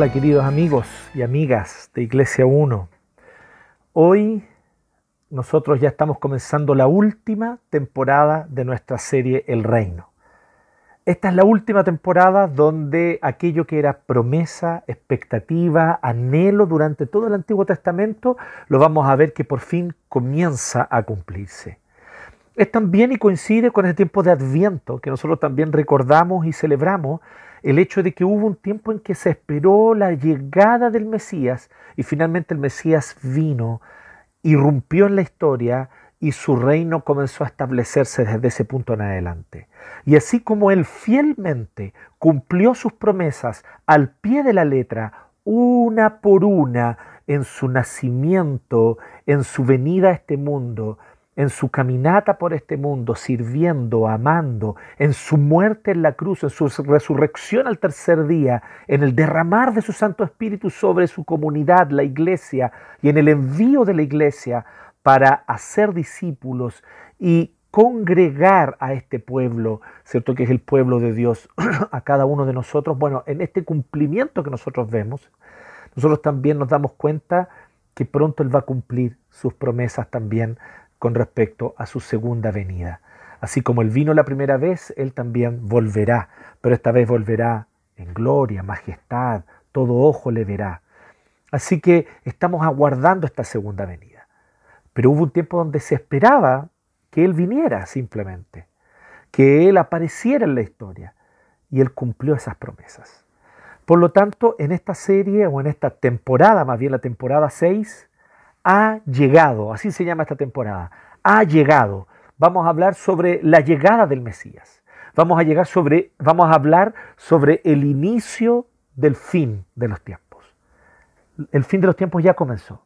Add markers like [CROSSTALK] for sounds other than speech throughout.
Hola queridos amigos y amigas de Iglesia 1. Hoy nosotros ya estamos comenzando la última temporada de nuestra serie El Reino. Esta es la última temporada donde aquello que era promesa, expectativa, anhelo durante todo el Antiguo Testamento, lo vamos a ver que por fin comienza a cumplirse. Es también y coincide con el tiempo de Adviento, que nosotros también recordamos y celebramos, el hecho de que hubo un tiempo en que se esperó la llegada del Mesías y finalmente el Mesías vino, irrumpió en la historia y su reino comenzó a establecerse desde ese punto en adelante. Y así como él fielmente cumplió sus promesas al pie de la letra, una por una, en su nacimiento, en su venida a este mundo, en su caminata por este mundo, sirviendo, amando, en su muerte en la cruz, en su resurrección al tercer día, en el derramar de su Santo Espíritu sobre su comunidad, la iglesia, y en el envío de la iglesia para hacer discípulos y congregar a este pueblo, ¿cierto? Que es el pueblo de Dios, [CLEARS THROAT] a cada uno de nosotros. Bueno, en este cumplimiento que nosotros vemos, nosotros también nos damos cuenta que pronto Él va a cumplir sus promesas también con respecto a su segunda venida. Así como Él vino la primera vez, Él también volverá, pero esta vez volverá en gloria, majestad, todo ojo le verá. Así que estamos aguardando esta segunda venida. Pero hubo un tiempo donde se esperaba que Él viniera simplemente, que Él apareciera en la historia, y Él cumplió esas promesas. Por lo tanto, en esta serie, o en esta temporada, más bien la temporada 6, ha llegado, así se llama esta temporada, ha llegado. Vamos a hablar sobre la llegada del Mesías. Vamos a, llegar sobre, vamos a hablar sobre el inicio del fin de los tiempos. El fin de los tiempos ya comenzó.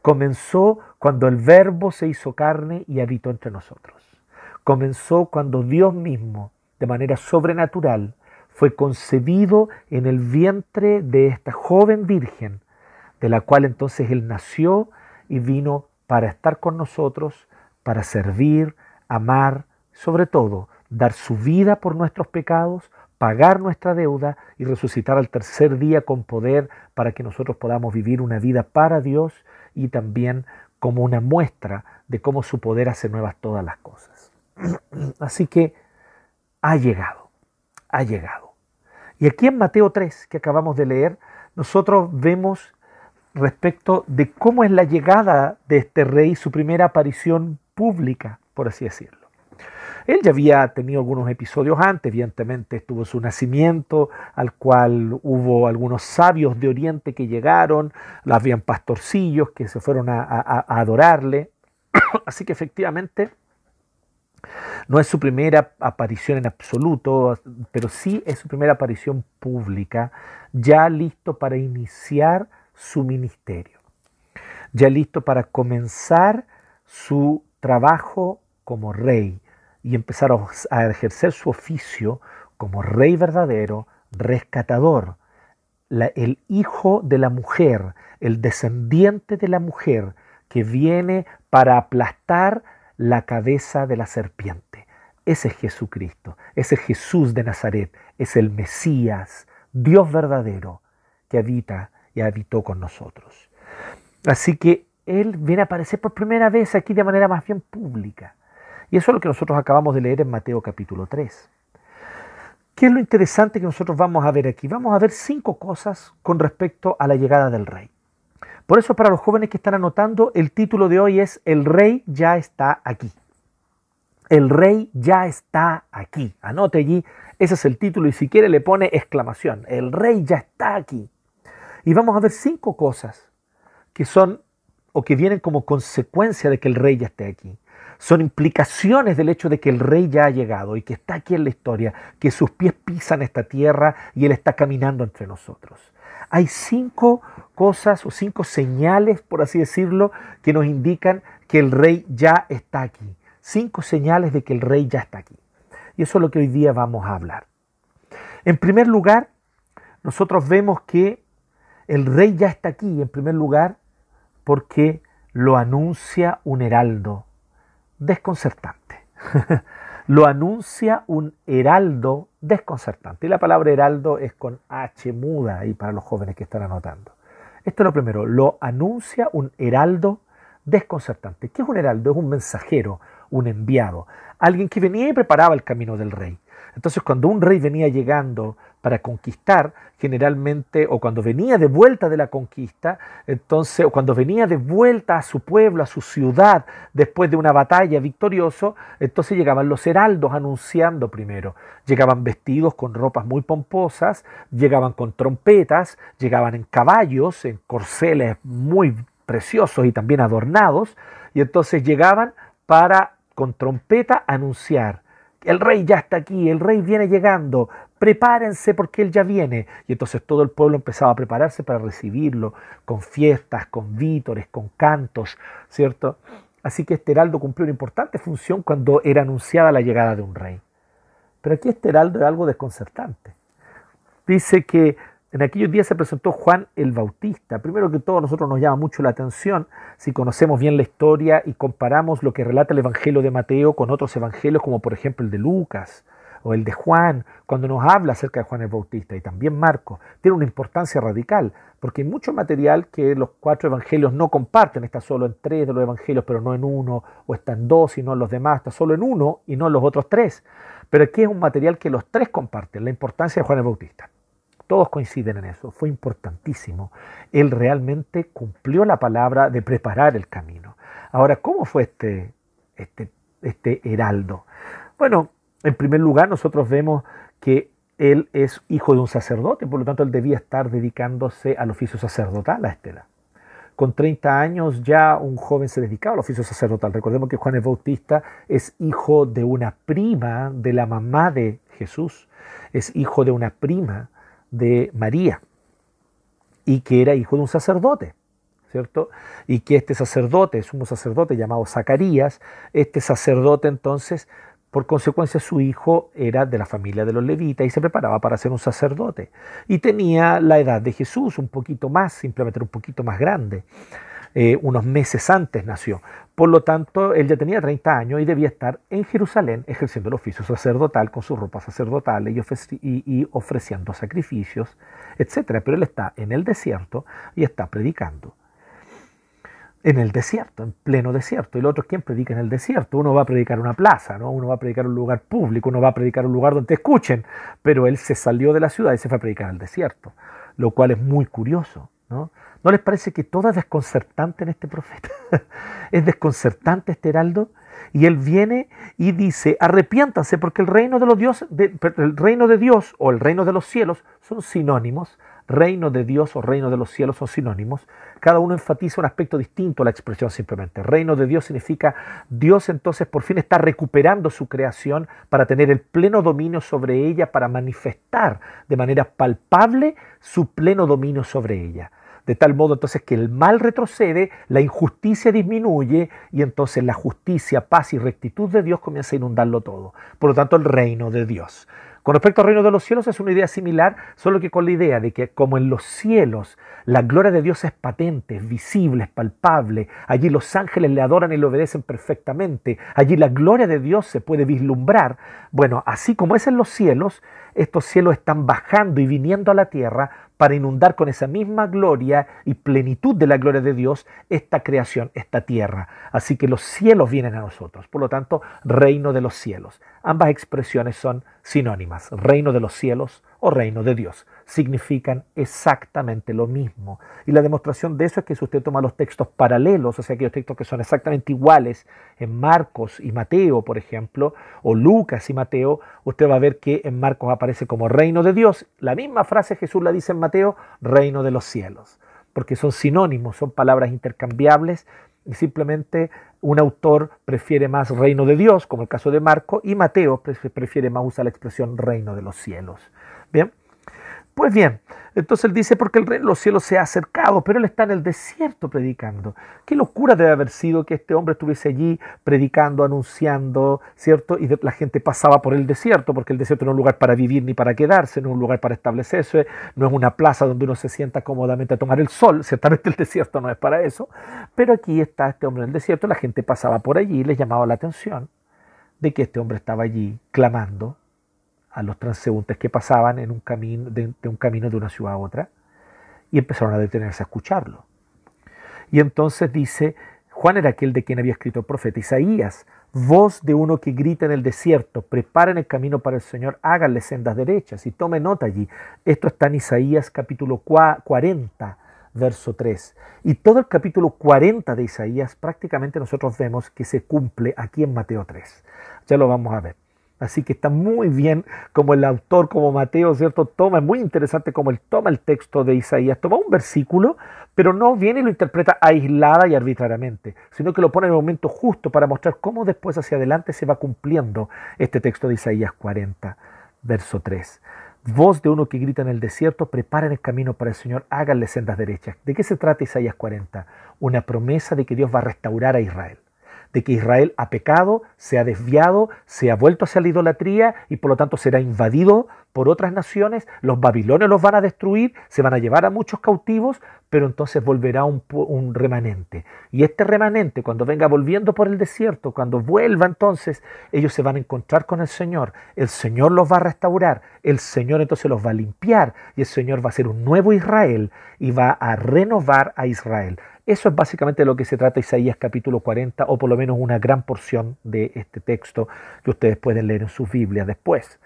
Comenzó cuando el Verbo se hizo carne y habitó entre nosotros. Comenzó cuando Dios mismo, de manera sobrenatural, fue concebido en el vientre de esta joven virgen, de la cual entonces Él nació y vino para estar con nosotros, para servir, amar, sobre todo, dar su vida por nuestros pecados, pagar nuestra deuda y resucitar al tercer día con poder para que nosotros podamos vivir una vida para Dios y también como una muestra de cómo su poder hace nuevas todas las cosas. [CLEARS THROAT] Así que ha llegado, ha llegado. Y aquí en Mateo 3, que acabamos de leer, nosotros vemos respecto de cómo es la llegada de este rey, su primera aparición pública, por así decirlo. Él ya había tenido algunos episodios antes, evidentemente estuvo su nacimiento, al cual hubo algunos sabios de Oriente que llegaron, habían pastorcillos que se fueron a adorarle. [COUGHS] Así que efectivamente no es su primera aparición en absoluto, pero sí es su primera aparición pública, ya listo para iniciar su ministerio, ya listo para comenzar su trabajo como rey y empezar a ejercer su oficio como rey verdadero, rescatador, el hijo de la mujer, el descendiente de la mujer que viene para aplastar la cabeza de la serpiente. Ese es Jesucristo, ese es Jesús de Nazaret, es el Mesías, Dios verdadero, que habita y habitó con nosotros. Así que Él viene a aparecer por primera vez aquí de manera más bien pública. Y eso es lo que nosotros acabamos de leer en Mateo capítulo 3. ¿Qué es lo interesante que nosotros vamos a ver aquí? Vamos a ver cinco cosas con respecto a la llegada del rey. Por eso para los jóvenes que están anotando, el título de hoy es El rey ya está aquí. El rey ya está aquí. Anote allí, ese es el título y si quiere le pone exclamación. El rey ya está aquí. Y vamos a ver cinco cosas que son o que vienen como consecuencia de que el rey ya esté aquí. Son implicaciones del hecho de que el rey ya ha llegado y que está aquí en la historia, que sus pies pisan esta tierra y él está caminando entre nosotros. Hay cinco cosas o cinco señales, por así decirlo, que nos indican que el rey ya está aquí. Cinco señales de que el rey ya está aquí. Y eso es lo que hoy día vamos a hablar. En primer lugar, nosotros vemos que el rey ya está aquí, en primer lugar, porque lo anuncia un heraldo desconcertante. [LAUGHS] lo anuncia un heraldo desconcertante. Y la palabra heraldo es con H muda ahí para los jóvenes que están anotando. Esto es lo primero, lo anuncia un heraldo desconcertante. ¿Qué es un heraldo? Es un mensajero, un enviado, alguien que venía y preparaba el camino del rey. Entonces cuando un rey venía llegando para conquistar, generalmente, o cuando venía de vuelta de la conquista, entonces, o cuando venía de vuelta a su pueblo, a su ciudad, después de una batalla victorioso, entonces llegaban los heraldos anunciando primero. Llegaban vestidos con ropas muy pomposas, llegaban con trompetas, llegaban en caballos, en corceles muy preciosos y también adornados, y entonces llegaban para con trompeta anunciar el rey ya está aquí, el rey viene llegando, prepárense porque él ya viene. Y entonces todo el pueblo empezaba a prepararse para recibirlo, con fiestas, con vítores, con cantos, ¿cierto? Así que este heraldo cumplió una importante función cuando era anunciada la llegada de un rey. Pero aquí este heraldo es algo desconcertante. Dice que en aquellos días se presentó Juan el Bautista. Primero que todo, a nosotros nos llama mucho la atención si conocemos bien la historia y comparamos lo que relata el Evangelio de Mateo con otros evangelios, como por ejemplo el de Lucas o el de Juan, cuando nos habla acerca de Juan el Bautista y también Marcos, tiene una importancia radical, porque hay mucho material que los cuatro evangelios no comparten, está solo en tres de los evangelios, pero no en uno, o está en dos y no en los demás, está solo en uno y no en los otros tres. Pero aquí es un material que los tres comparten, la importancia de Juan el Bautista. Todos coinciden en eso, fue importantísimo. Él realmente cumplió la palabra de preparar el camino. Ahora, ¿cómo fue este, este, este heraldo? Bueno, en primer lugar, nosotros vemos que él es hijo de un sacerdote, por lo tanto, él debía estar dedicándose al oficio sacerdotal a Estela. Con 30 años ya un joven se dedicaba al oficio sacerdotal. Recordemos que Juan el Bautista es hijo de una prima de la mamá de Jesús, es hijo de una prima de María y que era hijo de un sacerdote, ¿cierto? Y que este sacerdote, un sacerdote llamado Zacarías, este sacerdote entonces, por consecuencia su hijo era de la familia de los levitas y se preparaba para ser un sacerdote. Y tenía la edad de Jesús, un poquito más, simplemente un poquito más grande. Eh, unos meses antes nació. Por lo tanto, él ya tenía 30 años y debía estar en Jerusalén ejerciendo el oficio sacerdotal con su ropa sacerdotal y, ofreciendo sacrificios, etc. Pero él está en el desierto y está predicando. En el desierto, en pleno desierto. Y el otro es quien predica en el desierto. Uno va a predicar una plaza, ¿no? uno va a predicar un lugar público, uno va a predicar un lugar donde te escuchen. Pero él se salió de la ciudad y se fue a predicar el desierto, lo cual es muy curioso. ¿no? ¿No les parece que todo es desconcertante en este profeta? [LAUGHS] es desconcertante este heraldo. Y él viene y dice, arrepiéntanse porque el reino de, los el reino de Dios o el reino de los cielos son sinónimos. Reino de Dios o reino de los cielos son sinónimos. Cada uno enfatiza un aspecto distinto a la expresión simplemente. Reino de Dios significa Dios entonces por fin está recuperando su creación para tener el pleno dominio sobre ella, para manifestar de manera palpable su pleno dominio sobre ella de tal modo entonces que el mal retrocede, la injusticia disminuye y entonces la justicia, paz y rectitud de Dios comienza a inundarlo todo. Por lo tanto, el reino de Dios. Con respecto al reino de los cielos es una idea similar, solo que con la idea de que como en los cielos la gloria de Dios es patente, es visible, es palpable, allí los ángeles le adoran y le obedecen perfectamente, allí la gloria de Dios se puede vislumbrar, bueno, así como es en los cielos, estos cielos están bajando y viniendo a la tierra para inundar con esa misma gloria y plenitud de la gloria de Dios esta creación, esta tierra. Así que los cielos vienen a nosotros. Por lo tanto, reino de los cielos. Ambas expresiones son sinónimas. Reino de los cielos o reino de Dios significan exactamente lo mismo. Y la demostración de eso es que si usted toma los textos paralelos, o sea, aquellos textos que son exactamente iguales en Marcos y Mateo, por ejemplo, o Lucas y Mateo, usted va a ver que en Marcos aparece como reino de Dios. La misma frase Jesús la dice en Mateo, reino de los cielos, porque son sinónimos, son palabras intercambiables y simplemente un autor prefiere más reino de Dios, como el caso de Marco, y Mateo prefiere más usar la expresión reino de los cielos. Bien. Pues bien, entonces él dice, porque el rey de los cielos se ha acercado, pero él está en el desierto predicando. Qué locura debe haber sido que este hombre estuviese allí predicando, anunciando, ¿cierto? Y la gente pasaba por el desierto, porque el desierto no es un lugar para vivir ni para quedarse, no es un lugar para establecerse, no es una plaza donde uno se sienta cómodamente a tomar el sol, [LAUGHS] ciertamente el desierto no es para eso, pero aquí está este hombre en el desierto, la gente pasaba por allí les llamaba la atención. de que este hombre estaba allí clamando a los transeúntes que pasaban en un camino, de, un camino de una ciudad a otra y empezaron a detenerse a escucharlo. Y entonces dice, Juan era aquel de quien había escrito el profeta Isaías, voz de uno que grita en el desierto, preparen el camino para el Señor, háganle sendas derechas y tome nota allí. Esto está en Isaías capítulo 40, verso 3. Y todo el capítulo 40 de Isaías prácticamente nosotros vemos que se cumple aquí en Mateo 3. Ya lo vamos a ver. Así que está muy bien como el autor, como Mateo, ¿cierto? Toma, es muy interesante como él toma el texto de Isaías, toma un versículo, pero no viene y lo interpreta aislada y arbitrariamente, sino que lo pone en el momento justo para mostrar cómo después hacia adelante se va cumpliendo este texto de Isaías 40, verso 3. Voz de uno que grita en el desierto, preparen el camino para el Señor, háganle sendas derechas. ¿De qué se trata Isaías 40? Una promesa de que Dios va a restaurar a Israel de que Israel ha pecado, se ha desviado, se ha vuelto hacia la idolatría y por lo tanto será invadido por otras naciones, los babilonios los van a destruir, se van a llevar a muchos cautivos, pero entonces volverá un, un, remanente. Y este remanente, cuando venga volviendo por el desierto, cuando vuelva entonces, ellos se van a encontrar con el Señor, el Señor los va a restaurar, el Señor entonces los va a limpiar y el Señor va a ser un nuevo Israel y va a renovar a Israel. Eso es básicamente lo que se trata Isaías capítulo 40, o por lo menos una gran porción de este texto que ustedes pueden leer en sus Biblias después.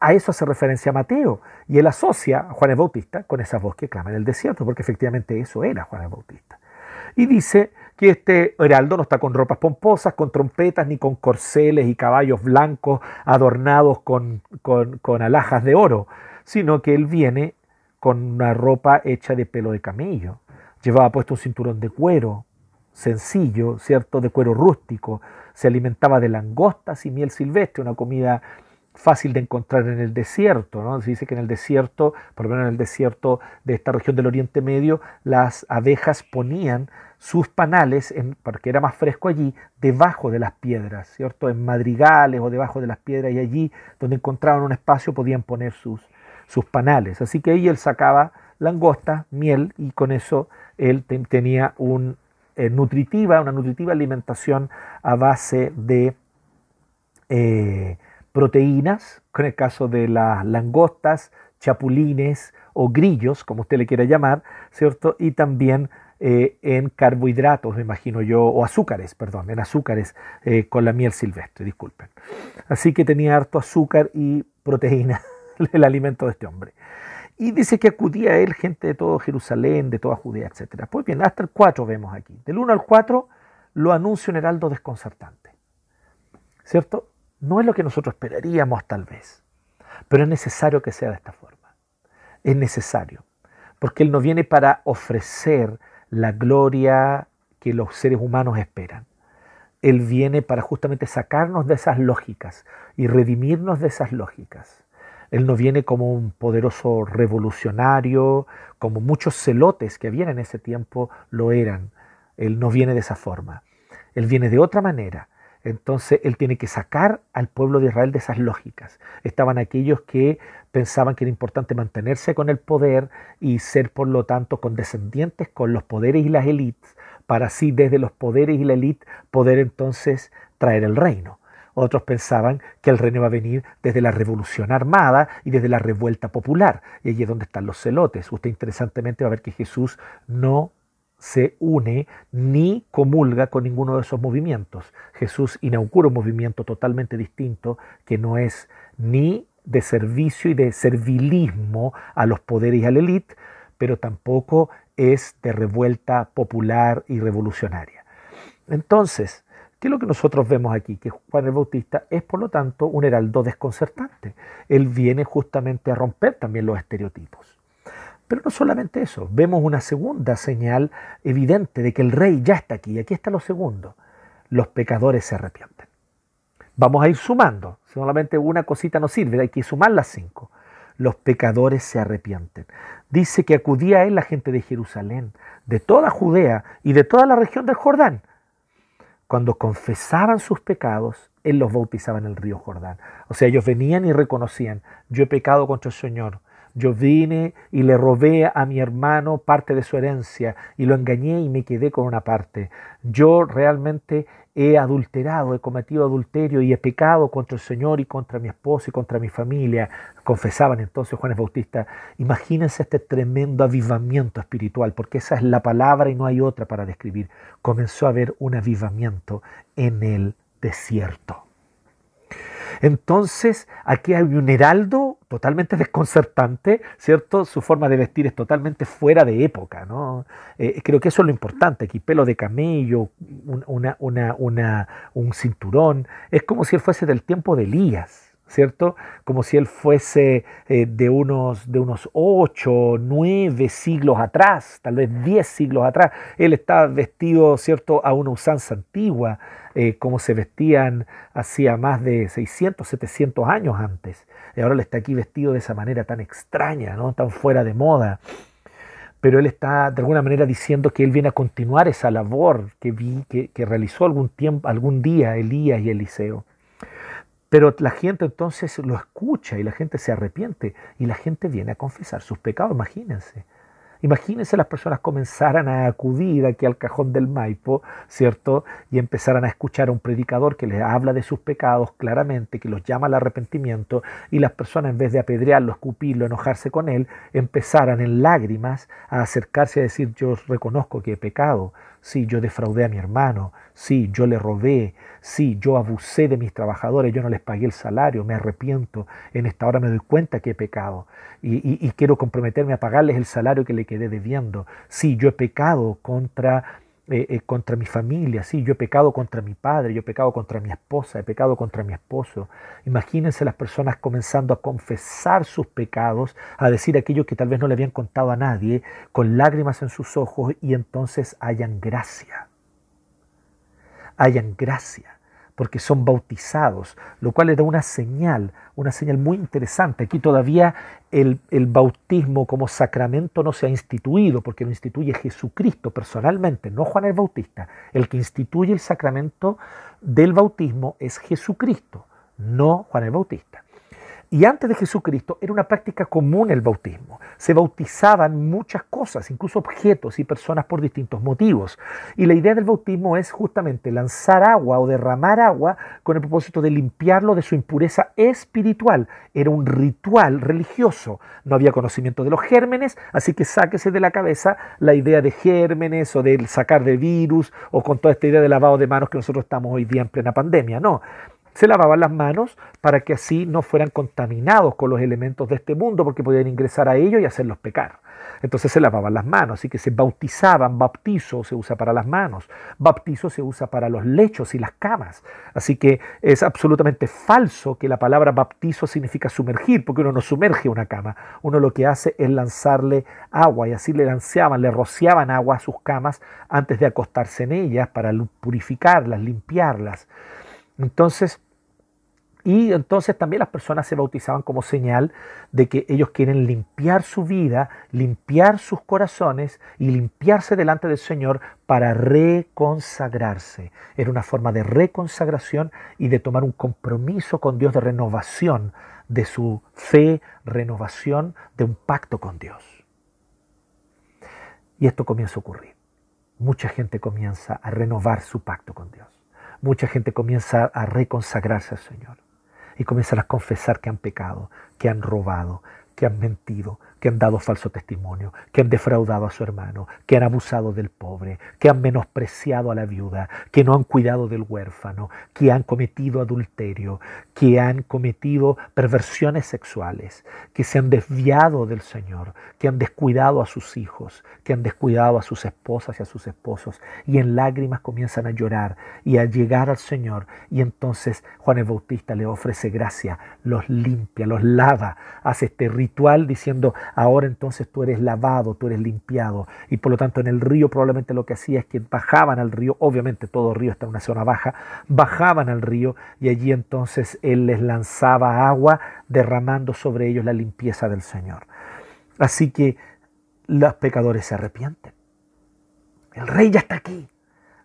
A eso hace referencia Mateo, y él asocia a Juan el Bautista con esa voz que clama en el desierto, porque efectivamente eso era Juan el Bautista. Y dice que este heraldo no está con ropas pomposas, con trompetas, ni con corceles y caballos blancos adornados con, con, con alhajas de oro, sino que él viene con una ropa hecha de pelo de camello Llevaba puesto un cinturón de cuero, sencillo, ¿cierto? De cuero rústico. Se alimentaba de langostas y miel silvestre, una comida fácil de encontrar en el desierto. ¿no? Se dice que en el desierto, por lo menos en el desierto de esta región del Oriente Medio, las abejas ponían sus panales, porque era más fresco allí, debajo de las piedras, ¿cierto? En madrigales o debajo de las piedras y allí donde encontraban un espacio podían poner sus, sus panales. Así que ahí él sacaba langosta, miel y con eso él tenía eh, nutritiva, una nutritiva alimentación a base de eh, proteínas, con el caso de las langostas, chapulines o grillos, como usted le quiera llamar, ¿cierto? Y también eh, en carbohidratos, me imagino yo, o azúcares, perdón, en azúcares con la miel silvestre, disculpen. Así que tenía harto azúcar y proteína [LAUGHS] el alimento de este hombre. Y dice que acudía a él gente de todo Jerusalén, de toda Judea, etc. Pues bien, hasta el 4 vemos aquí. Del 1 al 4 lo anuncia un heraldo desconcertante. ¿Cierto? No es lo que nosotros esperaríamos tal vez, pero es necesario que sea de esta forma. Es necesario, porque Él no viene para ofrecer la gloria que los seres humanos esperan. Él viene para justamente sacarnos de esas lógicas y redimirnos de esas lógicas. Él no viene como un poderoso revolucionario, como muchos celotes que habían en ese tiempo lo eran. Él no viene de esa forma. Él viene de otra manera. Entonces él tiene que sacar al pueblo de Israel de esas lógicas. Estaban aquellos que pensaban que era importante mantenerse con el poder y ser por lo tanto condescendientes con los poderes y las élites, para así desde los poderes y la élite poder entonces traer el reino. Otros pensaban que el reino iba a venir desde la revolución armada y desde la revuelta popular. Y allí es donde están los celotes. Usted interesantemente va a ver que Jesús no se une ni comulga con ninguno de esos movimientos. Jesús inaugura un movimiento totalmente distinto que no es ni de servicio y de servilismo a los poderes y a la élite, pero tampoco es de revuelta popular y revolucionaria. Entonces, ¿Qué es lo que nosotros vemos aquí? Que Juan el Bautista es, por lo tanto, un heraldo desconcertante. Él viene justamente a romper también los estereotipos. Pero no solamente eso, vemos una segunda señal evidente de que el rey ya está aquí. Y aquí está lo segundo. Los pecadores se arrepienten. Vamos a ir sumando. Solamente una cosita no sirve, hay que sumar las cinco. Los pecadores se arrepienten. Dice que acudía a él la gente de Jerusalén, de toda Judea y de toda la región del Jordán cuando confesaban sus pecados, Él los bautizaba en el río Jordán. O sea, ellos venían y reconocían, yo he pecado contra el Señor, yo vine y le robé a mi hermano parte de su herencia y lo engañé y me quedé con una parte. Yo realmente he adulterado, he cometido adulterio y he pecado contra el Señor y contra mi esposo y contra mi familia. Confesaban entonces Juan Bautista. Imagínense este tremendo avivamiento espiritual, porque esa es la palabra y no hay otra para describir. Comenzó a haber un avivamiento en el desierto. Entonces, aquí hay un heraldo totalmente [LAUGHS] desconcertante, ¿cierto? Su forma de vestir es totalmente fuera de época, ¿no? Eh, creo que eso es lo importante, aquí pelo de camello, una, un cinturón, es como si él fuese del tiempo de Elías. ¿Cierto? Como si él fuese eh, de unos de unos ocho, nueve siglos atrás, tal vez diez siglos atrás. Él estaba vestido, ¿cierto?, a una usanza antigua, eh, como se vestían hacía más de 600, 700 años antes. Y ahora él está aquí vestido de esa manera tan extraña, ¿no? tan fuera de moda. Pero él está de alguna manera diciendo que él viene a continuar esa labor que, vi, que, que realizó algún, tiempo, algún día Elías y Eliseo. Pero la gente entonces lo escucha y la gente se arrepiente y la gente viene a confesar sus pecados, imagínense. Imagínense las personas comenzaran a acudir aquí al cajón del Maipo, ¿cierto? Y empezaran a escuchar a un predicador que les habla de sus pecados claramente, que los llama al arrepentimiento, y las personas en vez de apedrearlo, escupirlo, enojarse con él, empezaran en lágrimas a acercarse a decir, yo reconozco que he pecado, sí, yo defraudé a mi hermano, sí, yo le robé, sí, yo abusé de mis trabajadores, yo no les pagué el salario, me arrepiento, en esta hora me doy cuenta que he pecado. Y, quiero comprometerme a pagarles el salario que le quedé debiendo. Sí, yo he pecado contra, eh, eh, contra mi familia, sí, yo he pecado contra mi padre, yo he pecado contra mi esposa, he pecado contra mi esposo. Imagínense las personas comenzando a confesar sus pecados, a decir aquello que tal vez no le habían contado a nadie, con lágrimas en sus ojos y entonces hayan gracia. Hayan gracia porque son bautizados, lo cual le da una señal, una señal muy interesante. Aquí todavía el, el, bautismo como sacramento no se ha instituido, porque lo instituye Jesucristo personalmente, no Juan el Bautista. El que instituye el sacramento del bautismo es Jesucristo, no Juan el Bautista. Y antes de Jesucristo era una práctica común el bautismo. Se bautizaban muchas cosas, incluso objetos y personas por distintos motivos. Y la idea del bautismo es justamente lanzar agua o derramar agua con el propósito de limpiarlo de su impureza espiritual. Era un ritual religioso. No había conocimiento de los gérmenes, así que sáquese de la cabeza la idea de gérmenes o de sacar de virus o con toda esta idea de lavado de manos que nosotros estamos hoy día en plena pandemia. No, se lavaban las manos para que así no fueran contaminados con los elementos de este mundo, porque podían ingresar a ellos y hacerlos pecar. Entonces se lavaban las manos, así que se bautizaban, bautizo se usa para las manos, bautizo se usa para los lechos y las camas. Así que es absolutamente falso que la palabra bautizo significa sumergir, porque uno no sumerge una cama, uno lo que hace es lanzarle agua y así le lanzaban, le rociaban agua a sus camas antes de acostarse en ellas para purificarlas, limpiarlas. Entonces, y entonces también las personas se bautizaban como señal de que ellos quieren limpiar su vida, limpiar sus corazones y limpiarse delante del Señor para reconsagrarse. Era una forma de reconsagración y de tomar un compromiso con Dios de renovación de su fe, renovación de un pacto con Dios. Y esto comienza a ocurrir. Mucha gente comienza a renovar su pacto con Dios. Mucha gente comienza a reconsagrarse al Señor y comienzan a confesar que han pecado, que han robado, que han mentido, que han dado falso testimonio, que han defraudado a su hermano, que han abusado del pobre, que han menospreciado a la viuda, que no han cuidado del huérfano, que han cometido adulterio, que han cometido perversiones sexuales, que se han desviado del Señor, que han descuidado a sus hijos, que han descuidado a sus esposas y a sus esposos, y en lágrimas comienzan a llorar y a llegar al Señor. Y entonces Juan el Bautista le ofrece gracia, los limpia, los lava, hace este ritual diciendo, ahora entonces tú eres lavado, tú eres limpiado. Y por lo tanto en el río probablemente lo que hacía es que bajaban al río, obviamente todo río está en una zona baja, bajaban al río y allí entonces él les lanzaba agua derramando sobre ellos la limpieza del Señor. Así que los pecadores se arrepienten. El rey ya está aquí.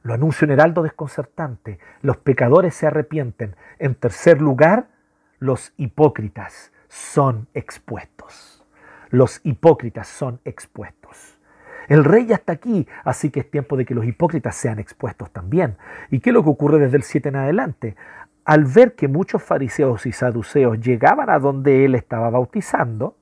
Lo anuncia un heraldo desconcertante. Los pecadores se arrepienten. En tercer lugar, los hipócritas son expuestos los hipócritas son expuestos. El rey ya está aquí, así que es tiempo de que los hipócritas sean expuestos también. ¿Y qué es lo que ocurre desde el 7 en adelante? Al ver que muchos fariseos y saduceos llegaban a donde él estaba bautizando,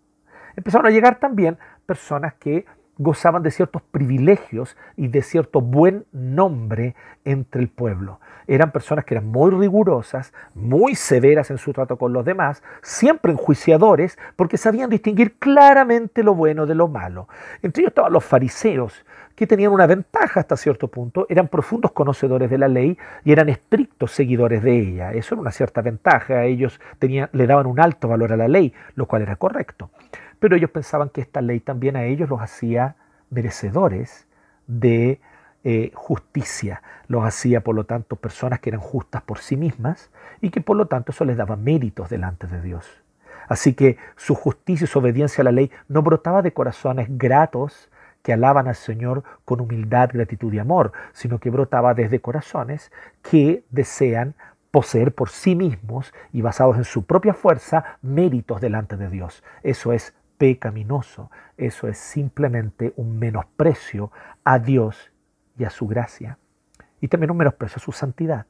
empezaron a llegar también personas que gozaban de ciertos privilegios y de cierto buen nombre entre el pueblo. Eran personas que eran muy rigurosas, muy severas en su trato con los demás, siempre enjuiciadores, porque sabían distinguir claramente lo bueno de lo malo. Entre ellos estaban los fariseos, que tenían una ventaja hasta cierto punto, eran profundos conocedores de la ley y eran estrictos seguidores de ella. Eso era una cierta ventaja, ellos le daban un alto valor a la ley, lo cual era correcto pero ellos pensaban que esta ley también a ellos los hacía merecedores de eh, justicia, los hacía por lo tanto personas que eran justas por sí mismas y que por lo tanto eso les daba méritos delante de Dios. Así que su justicia y su obediencia a la ley no brotaba de corazones gratos que alaban al Señor con humildad, gratitud y amor, sino que brotaba desde corazones que desean poseer por sí mismos y basados en su propia fuerza méritos delante de Dios. Eso es pecaminoso. Eso es simplemente un menosprecio a Dios y a su gracia. Y también un menosprecio a su santidad.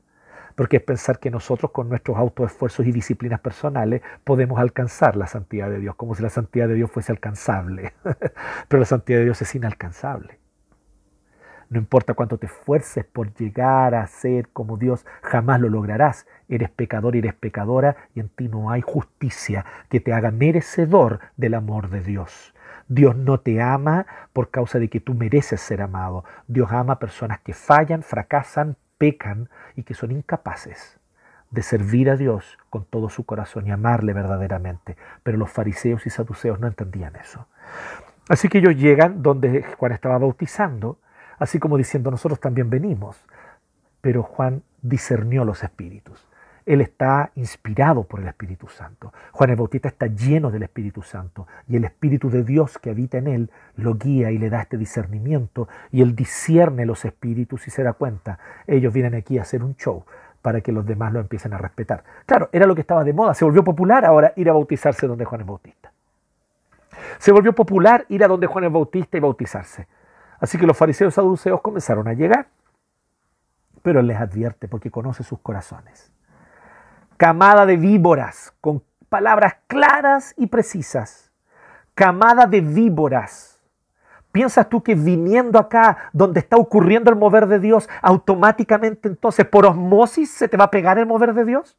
Porque es pensar que nosotros con nuestros autoesfuerzos y disciplinas personales podemos alcanzar la santidad de Dios, como si la santidad de Dios fuese alcanzable. [LAUGHS] Pero la santidad de Dios es inalcanzable. No importa cuánto te esfuerces por llegar a ser como Dios, jamás lo lograrás. Eres pecador, eres pecadora y en ti no hay justicia que te haga merecedor del amor de Dios. Dios no te ama por causa de que tú mereces ser amado. Dios ama a personas que fallan, fracasan, pecan y que son incapaces de servir a Dios con todo su corazón y amarle verdaderamente. Pero los fariseos y saduceos no entendían eso. Así que ellos llegan donde Juan estaba bautizando así como diciendo nosotros también venimos. Pero Juan discernió los espíritus. Él está inspirado por el Espíritu Santo. Juan el Bautista está lleno del Espíritu Santo y el Espíritu de Dios que habita en él lo guía y le da este discernimiento y él discierne los espíritus y se da cuenta, ellos vienen aquí a hacer un show para que los demás lo empiecen a respetar. Claro, era lo que estaba de moda, se volvió popular ahora ir a bautizarse donde Juan el Bautista. Se volvió popular ir a donde Juan el Bautista y bautizarse. Así que los fariseos saduceos comenzaron a llegar. Pero él les advierte porque conoce sus corazones. Camada de víboras, con palabras claras y precisas. Camada de víboras. ¿Piensas tú que viniendo acá, donde está ocurriendo el mover de Dios, automáticamente entonces por osmosis se te va a pegar el mover de Dios?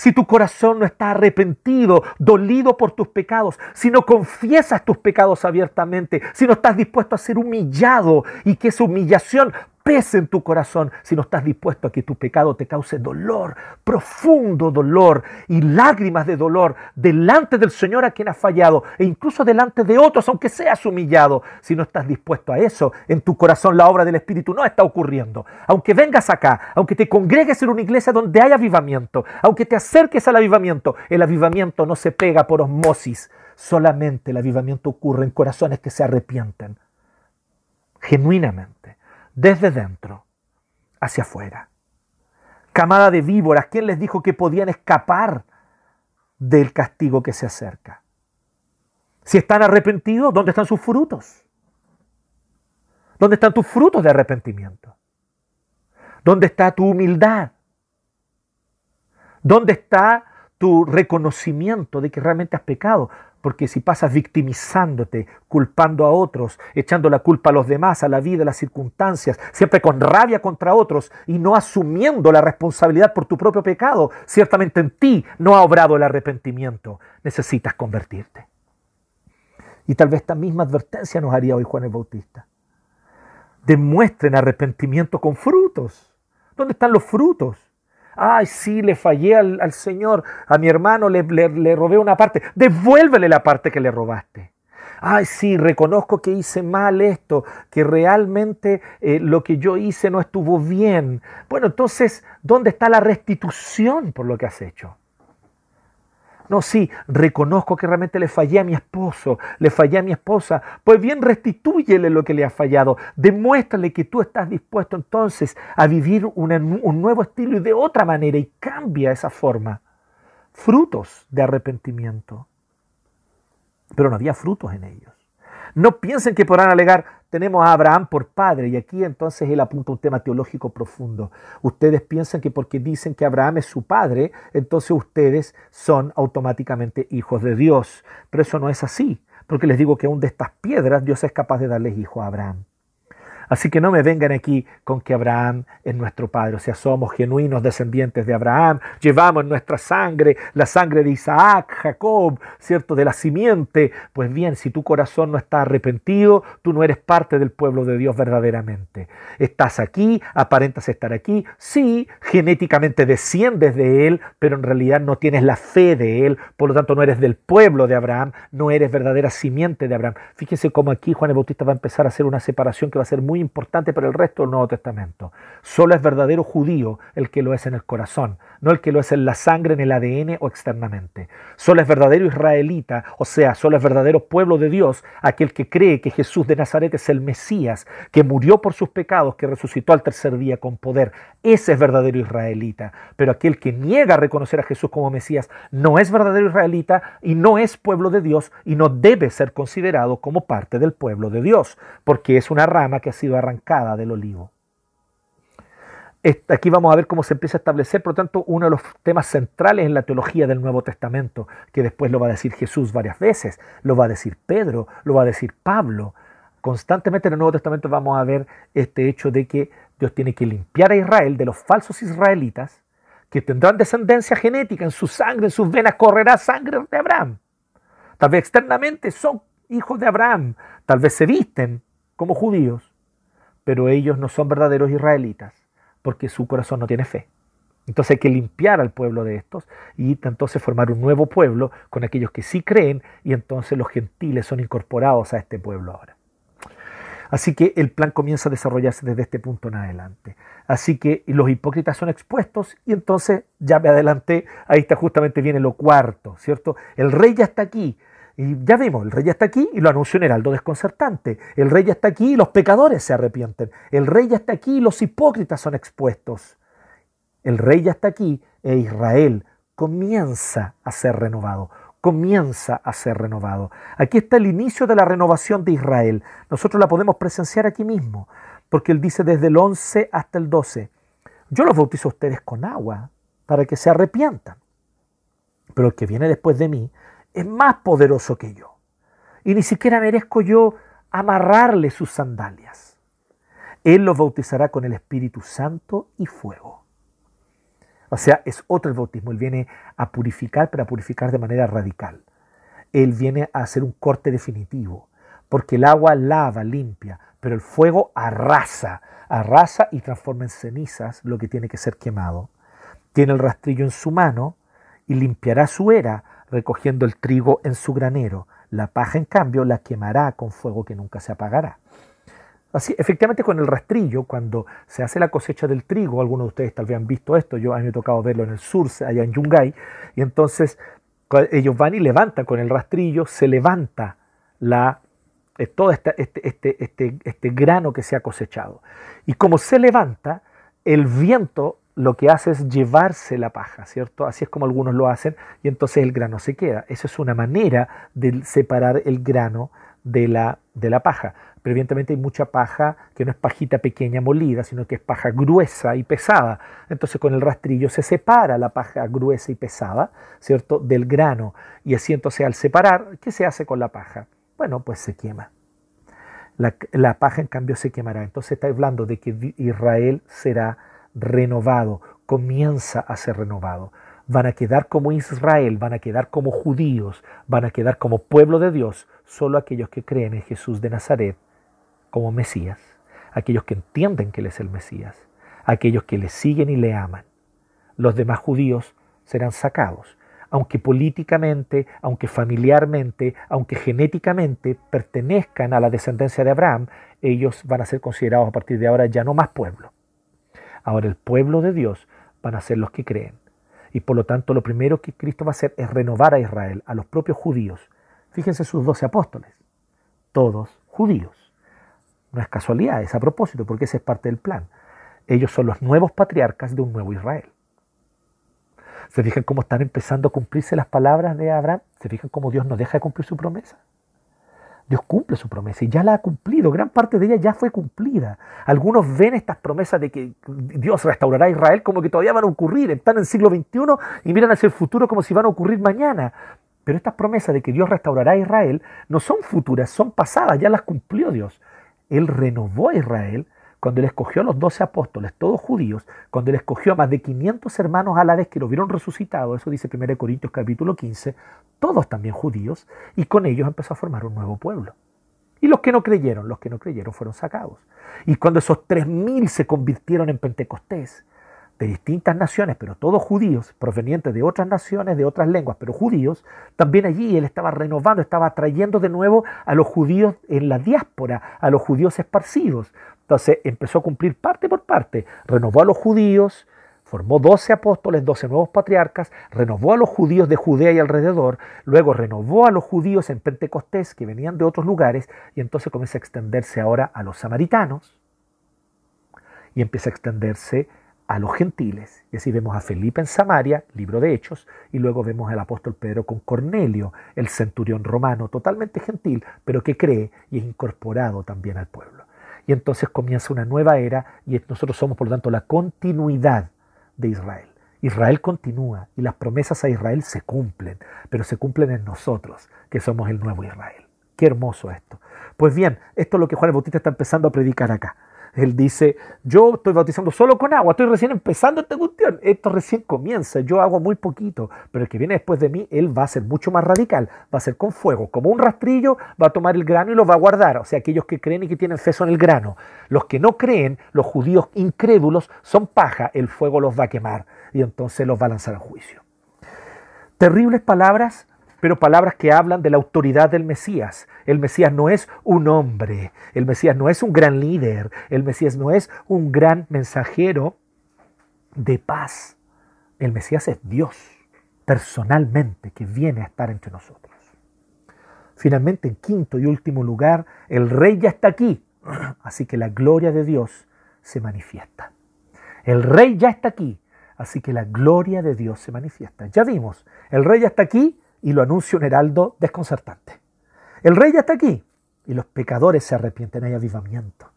Si tu corazón no está arrepentido, dolido por tus pecados, si no confiesas tus pecados abiertamente, si no estás dispuesto a ser humillado y que esa humillación en tu corazón si no estás dispuesto a que tu pecado te cause dolor, profundo dolor y lágrimas de dolor delante del Señor a quien has fallado e incluso delante de otros, aunque seas humillado. Si no estás dispuesto a eso, en tu corazón la obra del Espíritu no está ocurriendo. Aunque vengas acá, aunque te congregues en una iglesia donde hay avivamiento, aunque te acerques al avivamiento, el avivamiento no se pega por osmosis. Solamente el avivamiento ocurre en corazones que se arrepienten genuinamente desde dentro hacia afuera. Camada de víboras, ¿quién les dijo que podían escapar del castigo que se acerca? Si están arrepentidos, ¿dónde están sus frutos? ¿Dónde están tus frutos de arrepentimiento? ¿Dónde está tu humildad? ¿Dónde está tu reconocimiento de que realmente has pecado? Porque si pasas victimizándote, culpando a otros, echando la culpa a los demás, a la vida, a las circunstancias, siempre con rabia contra otros y no asumiendo la responsabilidad por tu propio pecado, ciertamente en ti no ha obrado el arrepentimiento. Necesitas convertirte. Y tal vez esta misma advertencia nos haría hoy Juan el Bautista. Demuestren arrepentimiento con frutos. ¿Dónde están los frutos? Ay, sí, le fallé al, Señor, a mi hermano le, le, robé una parte. Devuélvele la parte que le robaste. Ay, sí, reconozco que hice mal esto, que realmente eh, lo que yo hice no estuvo bien. Bueno, entonces, ¿dónde está la restitución por lo que has hecho? No, sí, reconozco que realmente le fallé a mi esposo, le fallé a mi esposa. Pues bien, restitúyele lo que le ha fallado. Demuéstrale que tú estás dispuesto entonces a vivir un nuevo estilo y de otra manera y cambia esa forma. Frutos de arrepentimiento. Pero no había frutos en ellos. No piensen que podrán alegar, tenemos a Abraham por padre y aquí entonces él apunta un tema teológico profundo. Ustedes piensan que porque dicen que Abraham es su padre, entonces ustedes son automáticamente hijos de Dios. Pero eso no es así, porque les digo que aún de estas piedras Dios es capaz de darles hijo a Abraham. Así que no me vengan aquí con que Abraham es nuestro padre, o sea, somos genuinos descendientes de Abraham, llevamos nuestra sangre la sangre de Isaac, Jacob, ¿cierto? De la simiente. Pues bien, si tu corazón no está arrepentido, tú no eres parte del pueblo de Dios verdaderamente. Estás aquí, aparentas estar aquí, sí, genéticamente desciendes de él, pero en realidad no tienes la fe de él, por lo tanto no eres del pueblo de Abraham, no eres verdadera simiente de Abraham. Fíjense cómo aquí Juan el Bautista va a empezar a hacer una separación que va a ser muy importante para el resto del Nuevo Testamento. Solo es verdadero judío el que lo es en el corazón, no el que lo es en la sangre, en el ADN o externamente. Solo es verdadero israelita, o sea, solo es verdadero pueblo de Dios, aquel que cree que Jesús de Nazaret es el Mesías, que murió por sus pecados, que resucitó al tercer día con poder. Ese es verdadero israelita. Pero aquel que niega a reconocer a Jesús como Mesías no es verdadero israelita y no es pueblo de Dios y no debe ser considerado como parte del pueblo de Dios, porque es una rama que ha arrancada del olivo. Aquí vamos a ver cómo se empieza a establecer, por lo tanto, uno de los temas centrales en la teología del Nuevo Testamento, que después lo va a decir Jesús varias veces, lo va a decir Pedro, lo va a decir Pablo. Constantemente en el Nuevo Testamento vamos a ver este hecho de que Dios tiene que limpiar a Israel de los falsos israelitas, que tendrán descendencia genética, en su sangre, en sus venas correrá sangre de Abraham. Tal vez externamente son hijos de Abraham, tal vez se visten como judíos, pero ellos no son verdaderos israelitas porque su corazón no tiene fe. Entonces hay que limpiar al pueblo de estos y entonces formar un nuevo pueblo con aquellos que sí creen y entonces los gentiles son incorporados a este pueblo ahora. Así que el plan comienza a desarrollarse desde este punto en adelante. Así que los hipócritas son expuestos y entonces ya me adelanté, ahí está justamente viene lo cuarto, ¿cierto? El rey ya está aquí, y ya vimos, el rey ya está aquí y lo anunció un heraldo desconcertante. El rey ya está aquí y los pecadores se arrepienten. El rey ya está aquí y los hipócritas son expuestos. El rey ya está aquí e Israel comienza a ser renovado. Comienza a ser renovado. Aquí está el inicio de la renovación de Israel. Nosotros la podemos presenciar aquí mismo, porque él dice desde el 11 hasta el 12, yo los bautizo a ustedes con agua para que se arrepientan. Pero el que viene después de mí es más poderoso que yo. Y ni siquiera merezco yo amarrarle sus sandalias. Él los bautizará con el Espíritu Santo y fuego. O sea, es otro el bautismo. Él viene a purificar, pero a purificar de manera radical. Él viene a hacer un corte definitivo, porque el agua lava, limpia, pero el fuego arrasa, arrasa y transforma en cenizas lo que tiene que ser quemado. Tiene el rastrillo en su mano y limpiará su era recogiendo el trigo en su granero. La paja, en cambio, la quemará con fuego que nunca se apagará. Así, efectivamente, con el rastrillo, cuando se hace la cosecha del trigo, algunos de ustedes tal vez han visto esto, yo a mí me ha tocado verlo en el sur, allá en Yungay, y entonces ellos van y levantan con el rastrillo, se levanta la, eh, todo este, este, este, este, este grano que se ha cosechado. Y como se levanta, el viento lo que hace es llevarse la paja, ¿cierto? Así es como algunos lo hacen y entonces el grano se queda. Esa es una manera de separar el grano de la, de la paja. Pero evidentemente hay mucha paja que no es pajita pequeña molida, sino que es paja gruesa y pesada. Entonces con el rastrillo se separa la paja gruesa y pesada, ¿cierto? Del grano. Y así entonces al separar, ¿qué se hace con la paja? Bueno, pues se quema. La, la paja en cambio se quemará. Entonces está hablando de que Israel será renovado, comienza a ser renovado. Van a quedar como Israel, van a quedar como judíos, van a quedar como pueblo de Dios, solo aquellos que creen en Jesús de Nazaret como Mesías, aquellos que entienden que Él es el Mesías, aquellos que le siguen y le aman. Los demás judíos serán sacados, aunque políticamente, aunque familiarmente, aunque genéticamente pertenezcan a la descendencia de Abraham, ellos van a ser considerados a partir de ahora ya no más pueblo. Ahora el pueblo de Dios van a ser los que creen. Y por lo tanto lo primero que Cristo va a hacer es renovar a Israel, a los propios judíos. Fíjense sus doce apóstoles, todos judíos. No es casualidad, es a propósito, porque ese es parte del plan. Ellos son los nuevos patriarcas de un nuevo Israel. ¿Se fijan cómo están empezando a cumplirse las palabras de Abraham? ¿Se fijan cómo Dios no deja de cumplir su promesa? Dios cumple su promesa y ya la ha cumplido. Gran parte de ella ya fue cumplida. Algunos ven estas promesas de que Dios restaurará a Israel como que todavía van a ocurrir. Están en el siglo XXI y miran hacia el futuro como si van a ocurrir mañana. Pero estas promesas de que Dios restaurará a Israel no son futuras, son pasadas, ya las cumplió Dios. Él renovó a Israel cuando Él escogió a los doce apóstoles, todos judíos, cuando Él escogió a más de 500 hermanos a la vez que lo vieron resucitado, eso dice 1 Corintios capítulo 15, todos también judíos, y con ellos empezó a formar un nuevo pueblo. Y los que no creyeron, los que no creyeron fueron sacados. Y cuando esos 3.000 se convirtieron en Pentecostés, de distintas naciones, pero todos judíos, provenientes de otras naciones, de otras lenguas, pero judíos, también allí él estaba renovando, estaba trayendo de nuevo a los judíos en la diáspora, a los judíos esparcidos. Entonces empezó a cumplir parte por parte, renovó a los judíos, formó doce apóstoles, doce nuevos patriarcas, renovó a los judíos de Judea y alrededor, luego renovó a los judíos en Pentecostés que venían de otros lugares y entonces comienza a extenderse ahora a los samaritanos y empieza a extenderse a los gentiles. Y así vemos a Felipe en Samaria, libro de Hechos, y luego vemos al apóstol Pedro con Cornelio, el centurión romano, totalmente gentil, pero que cree y es incorporado también al pueblo. Y entonces comienza una nueva era y nosotros somos, por lo tanto, la continuidad de Israel. Israel continúa y las promesas a Israel se cumplen, pero se cumplen en nosotros, que somos el nuevo Israel. Qué hermoso esto. Pues bien, esto es lo que Juan el Bautista está empezando a predicar acá. Él dice, yo estoy bautizando solo con agua, estoy recién empezando esta cuestión, esto recién comienza, yo hago muy poquito, pero el que viene después de mí, él va a ser mucho más radical, va a ser con fuego, como un rastrillo, va a tomar el grano y lo va a guardar, o sea, aquellos que creen y que tienen fe son el grano. Los que no creen, los judíos incrédulos, son paja, el fuego los va a quemar y entonces los va a lanzar a juicio. Terribles palabras pero palabras que hablan de la autoridad del Mesías. El Mesías no es un hombre, el Mesías no es un gran líder, el Mesías no es un gran mensajero de paz. El Mesías es Dios, personalmente, que viene a estar entre nosotros. Finalmente, en quinto y último lugar, el rey ya está aquí, [CLEARS THROAT] así que la gloria de Dios se manifiesta. El rey ya está aquí, así que la gloria de Dios se manifiesta. Ya vimos, el rey ya está aquí, y lo anuncia un heraldo desconcertante. El rey ya está aquí y los pecadores se arrepienten, hay avivamiento.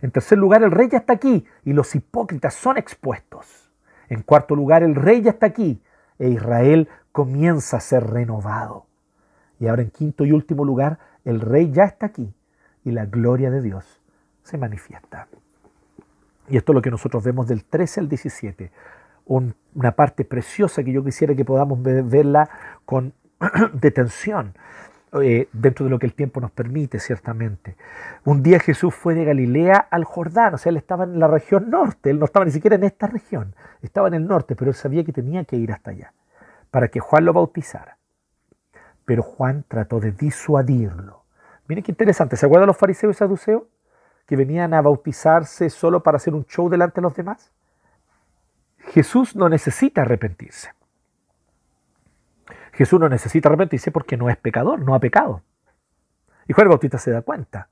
En tercer lugar, el rey ya está aquí y los hipócritas son expuestos. En cuarto lugar, el rey ya está aquí e Israel comienza a ser renovado. Y ahora en quinto y último lugar, el rey ya está aquí y la gloria de Dios se manifiesta. Y esto es lo que nosotros vemos del 13 al 17, una parte preciosa que yo quisiera que podamos verla con [CLEARS THROAT] de tensión eh, dentro de lo que el tiempo nos permite, ciertamente. Un día Jesús fue de Galilea al Jordán, o sea, él estaba en la región norte, él no estaba ni siquiera en esta región, estaba en el norte, pero él sabía que tenía que ir hasta allá, para que Juan lo bautizara. Pero Juan trató de disuadirlo. Miren qué interesante, ¿se acuerdan los fariseos y saduceos? Que venían a bautizarse solo para hacer un show delante de los demás. Jesús no necesita arrepentirse. Jesús no necesita arrepentirse porque no es pecador, no ha pecado. Y Juan el Bautista se da cuenta.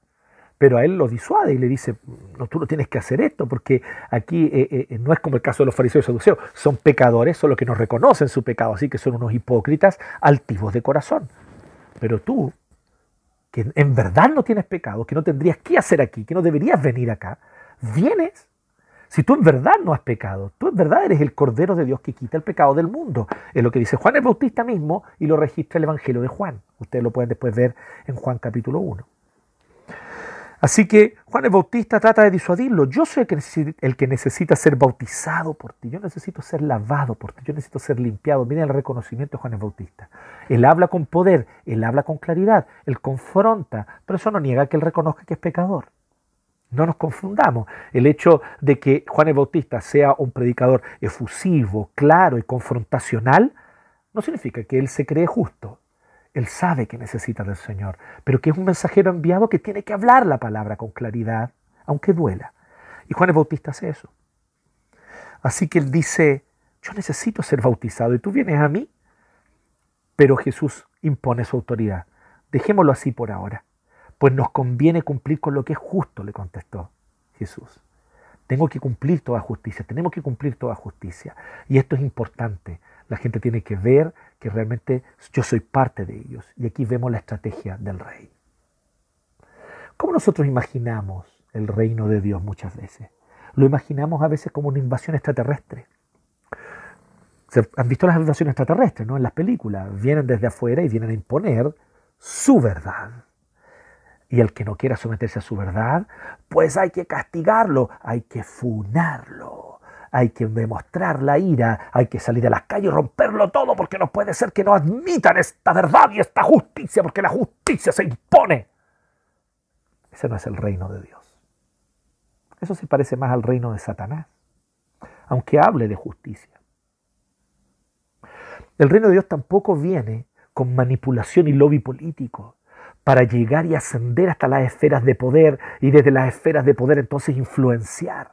Pero a él lo disuade y le dice, no, tú no tienes que hacer esto porque aquí eh, eh, no es como el caso de los fariseos y saduceos, son pecadores, son los que no reconocen su pecado, así que son unos hipócritas altivos de corazón. Pero tú, que en verdad no tienes pecado, que no tendrías que hacer aquí, que no deberías venir acá, vienes si tú en verdad no has pecado, tú en verdad eres el Cordero de Dios que quita el pecado del mundo. Es lo que dice Juan el Bautista mismo y lo registra el Evangelio de Juan. Ustedes lo pueden después ver en Juan capítulo 1. Así que Juan el Bautista trata de disuadirlo. Yo soy el que necesita ser bautizado por ti. Yo necesito ser lavado por ti. Yo necesito ser limpiado. Miren el reconocimiento de Juan el Bautista. Él habla con poder, él habla con claridad, él confronta, pero eso no niega que él reconozca que es pecador. No nos confundamos. El hecho de que Juan el Bautista sea un predicador efusivo, claro y confrontacional, no significa que él se cree justo. Él sabe que necesita del Señor, pero que es un mensajero enviado que tiene que hablar la palabra con claridad, aunque duela. Y Juan el Bautista hace eso. Así que él dice, yo necesito ser bautizado y tú vienes a mí. Pero Jesús impone su autoridad. Dejémoslo así por ahora. Pues nos conviene cumplir con lo que es justo, le contestó Jesús. Tengo que cumplir toda justicia, tenemos que cumplir toda justicia. Y esto es importante. La gente tiene que ver que realmente yo soy parte de ellos. Y aquí vemos la estrategia del rey. ¿Cómo nosotros imaginamos el reino de Dios muchas veces? Lo imaginamos a veces como una invasión extraterrestre. Han visto las invasiones extraterrestres, ¿no? En las películas. Vienen desde afuera y vienen a imponer su verdad. Y el que no quiera someterse a su verdad, pues hay que castigarlo, hay que funarlo, hay que demostrar la ira, hay que salir a las calles y romperlo todo, porque no puede ser que no admitan esta verdad y esta justicia, porque la justicia se impone. Ese no es el reino de Dios. Eso se parece más al reino de Satanás, aunque hable de justicia. El reino de Dios tampoco viene con manipulación y lobby político para llegar y ascender hasta las esferas de poder y desde las esferas de poder entonces influenciar.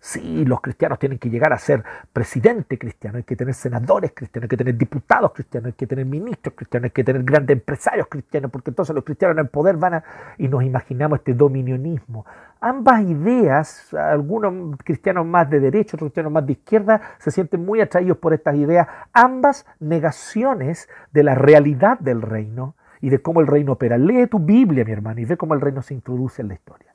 Sí, los cristianos tienen que llegar a ser presidente cristiano, hay que tener senadores cristianos, hay que tener diputados cristianos, hay que tener ministros cristianos, hay que tener grandes empresarios cristianos, porque entonces los cristianos en el poder van a... y nos imaginamos este dominionismo. Ambas ideas, algunos cristianos más de derecha, otros cristianos más de izquierda, se sienten muy atraídos por estas ideas, ambas negaciones de la realidad del reino y de cómo el reino opera. Lee tu Biblia, mi hermano, y ve cómo el reino se introduce en la historia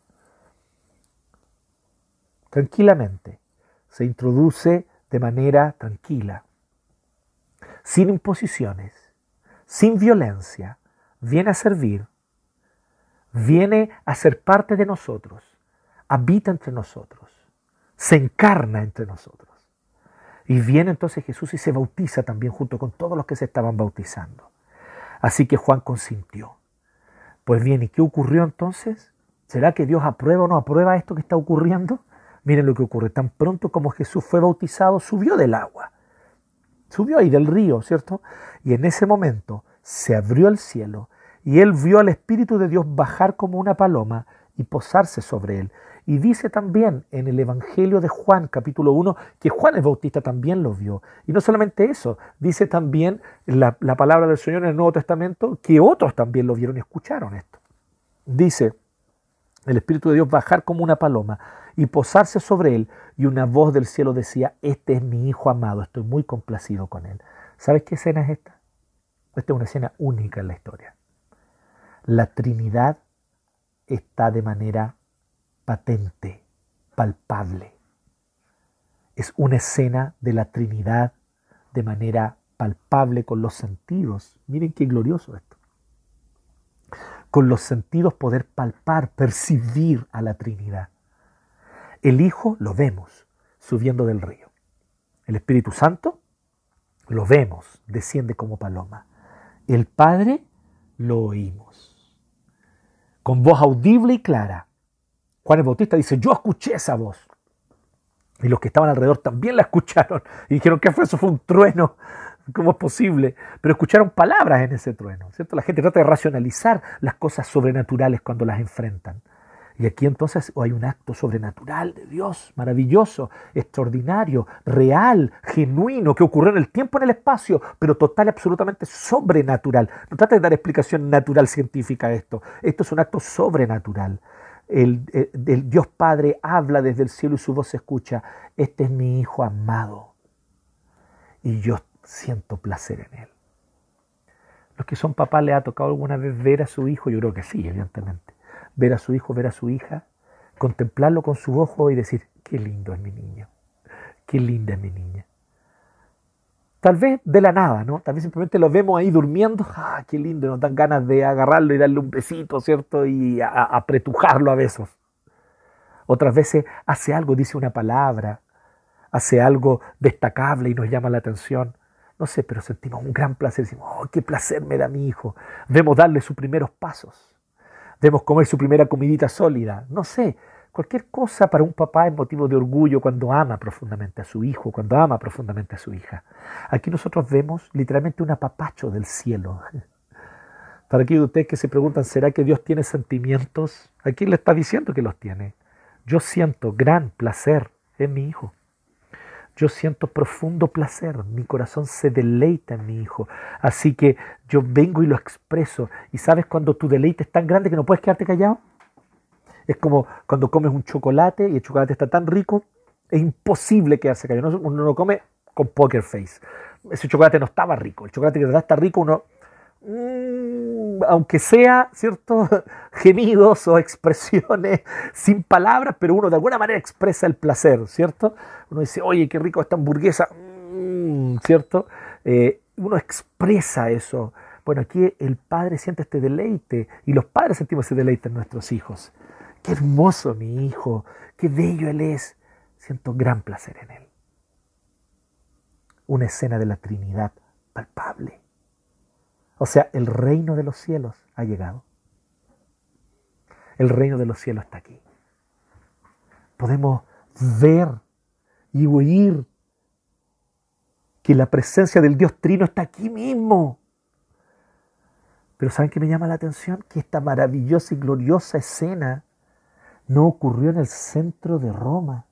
tranquilamente, se introduce de manera tranquila, sin imposiciones, sin violencia, viene a servir, viene a ser parte de nosotros, habita entre nosotros, se encarna entre nosotros. Y viene entonces Jesús y se bautiza también junto con todos los que se estaban bautizando. Así que Juan consintió. Pues bien, ¿y qué ocurrió entonces? ¿Será que Dios aprueba o no aprueba esto que está ocurriendo? Miren lo que ocurre. Tan pronto como Jesús fue bautizado, subió del agua. Subió ahí del río, ¿cierto? Y en ese momento se abrió el cielo y él vio al Espíritu de Dios bajar como una paloma y posarse sobre él. Y dice también en el Evangelio de Juan, capítulo 1, que Juan el Bautista también lo vio. Y no solamente eso, dice también la, la palabra del Señor en el Nuevo Testamento que otros también lo vieron y escucharon esto. Dice el Espíritu de Dios bajar como una paloma y posarse sobre él, y una voz del cielo decía, este es mi Hijo amado, estoy muy complacido con él. ¿Sabes qué escena es esta? Esta es una escena única en la historia. La Trinidad está de manera patente, palpable. Es una escena de la Trinidad de manera palpable con los sentidos. Miren qué glorioso esto. Con los sentidos poder palpar, percibir a la Trinidad. El Hijo lo vemos subiendo del río. El Espíritu Santo lo vemos, desciende como paloma. El Padre lo oímos. Con voz audible y clara. Juan el Bautista dice, yo escuché esa voz. Y los que estaban alrededor también la escucharon. Y dijeron, ¿qué fue eso? Fue un trueno. ¿Cómo es posible? Pero escucharon palabras en ese trueno. ¿cierto? La gente trata de racionalizar las cosas sobrenaturales cuando las enfrentan. Y aquí entonces hay un acto sobrenatural de Dios, maravilloso, extraordinario, real, genuino, que ocurrió en el tiempo, en el espacio, pero total y absolutamente sobrenatural. No trata de dar explicación natural científica a esto. Esto es un acto sobrenatural. El, el, Dios Padre habla desde el cielo y su voz se escucha. Este es mi Hijo amado. Y yo siento placer en él. Los que son papás le ha tocado alguna vez ver a su hijo, yo creo que sí, evidentemente ver a su hijo, ver a su hija, contemplarlo con su ojo y decir, qué lindo es mi niño, qué linda es mi niña. Tal vez de la nada, ¿no? Tal vez simplemente lo vemos ahí durmiendo, ¡ah, qué lindo! Nos dan ganas de agarrarlo y darle un besito, ¿cierto? Y apretujarlo a, a besos. Otras veces hace algo, dice una palabra, hace algo destacable y nos llama la atención. No sé, pero sentimos un gran placer. Decimos, oh, qué placer me da mi hijo. Vemos darle sus primeros pasos. Debemos comer su primera comidita sólida. No sé, cualquier cosa para un papá es motivo de orgullo cuando ama profundamente a su hijo, cuando ama profundamente a su hija. Aquí nosotros vemos literalmente un apapacho del cielo. [LAUGHS] Para aquellos de ustedes que se preguntan, ¿será que Dios tiene sentimientos? Aquí le está diciendo que los tiene. Yo siento gran placer en mi hijo. Yo siento profundo placer, mi corazón se deleita en mi hijo. Así que yo vengo y lo expreso. ¿Y sabes cuando tu deleite es tan grande que no puedes quedarte callado? Es como cuando comes un chocolate y el chocolate está tan rico, es imposible quedarse callado. Uno lo come con poker face. Ese chocolate no estaba rico. El chocolate que está rico, uno mm, aunque sea, ¿cierto? [LAUGHS] Gemidos o expresiones [LAUGHS] sin palabras, pero uno de alguna manera expresa el placer, ¿cierto? Uno dice, oye, qué rico esta hamburguesa, mm, ¿cierto? Eh, uno expresa eso. Bueno, aquí el padre siente este deleite y los padres sentimos ese deleite en nuestros hijos. Qué hermoso mi hijo, qué bello él es. Siento gran placer en él. Una escena de la Trinidad palpable. O sea, el reino de los cielos ha llegado. El reino de los cielos está aquí. Podemos ver y oír que la presencia del Dios Trino está aquí mismo. Pero ¿saben qué me llama la atención? Que esta maravillosa y gloriosa escena no ocurrió en el centro de Roma.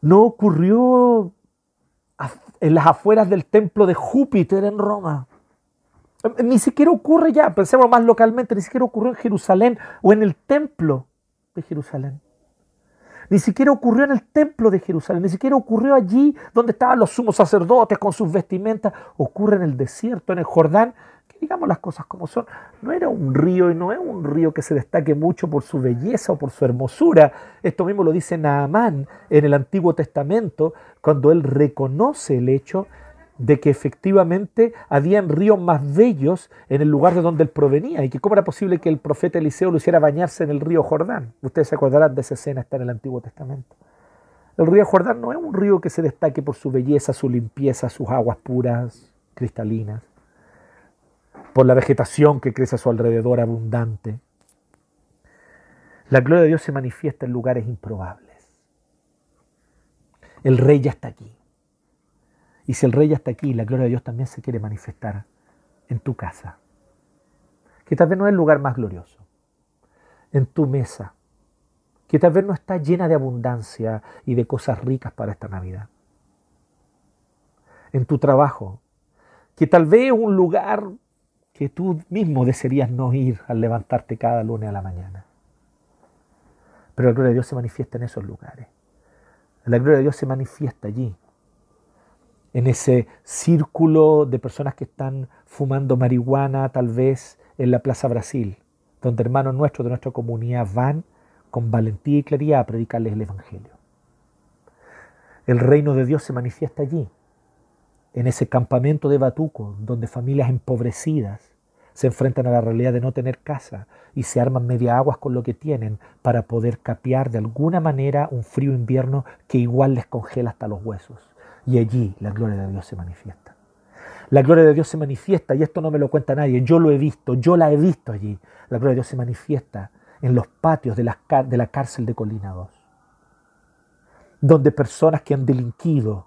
No ocurrió en las afueras del templo de Júpiter en Roma. Ni siquiera ocurre ya, pensemos más localmente, ni siquiera ocurrió en Jerusalén o en el templo de Jerusalén. Ni siquiera ocurrió en el templo de Jerusalén, ni siquiera ocurrió allí donde estaban los sumos sacerdotes con sus vestimentas. Ocurre en el desierto, en el Jordán, digamos las cosas como son. No era un río y no es un río que se destaque mucho por su belleza o por su hermosura. Esto mismo lo dice Naamán en el Antiguo Testamento, cuando él reconoce el hecho de que efectivamente habían ríos más bellos en el lugar de donde él provenía y que cómo era posible que el profeta Eliseo lo hiciera bañarse en el río Jordán. Ustedes se acordarán de esa escena, está en el Antiguo Testamento. El río Jordán no es un río que se destaque por su belleza, su limpieza, sus aguas puras, cristalinas, por la vegetación que crece a su alrededor abundante. La gloria de Dios se manifiesta en lugares improbables. El rey ya está aquí. Y si el rey ya está aquí, la gloria de Dios también se quiere manifestar en tu casa, que tal vez no es el lugar más glorioso, en tu mesa, que tal vez no está llena de abundancia y de cosas ricas para esta Navidad, en tu trabajo, que tal vez es un lugar que tú mismo desearías no ir al levantarte cada lunes a la mañana. Pero la gloria de Dios se manifiesta en esos lugares. La gloria de Dios se manifiesta allí, en ese círculo de personas que están fumando marihuana tal vez en la Plaza Brasil, donde hermanos nuestros de nuestra comunidad van con valentía y claridad a predicarles el Evangelio. El reino de Dios se manifiesta allí, en ese campamento de Batuco, donde familias empobrecidas se enfrentan a la realidad de no tener casa y se arman media aguas con lo que tienen para poder capear de alguna manera un frío invierno que igual les congela hasta los huesos y allí la gloria de Dios se manifiesta. La gloria de Dios se manifiesta, y esto no me lo cuenta nadie, yo lo he visto, yo la he visto allí. La gloria de Dios se manifiesta en los patios de la, de la cárcel de Colina 2, donde personas que han delinquido,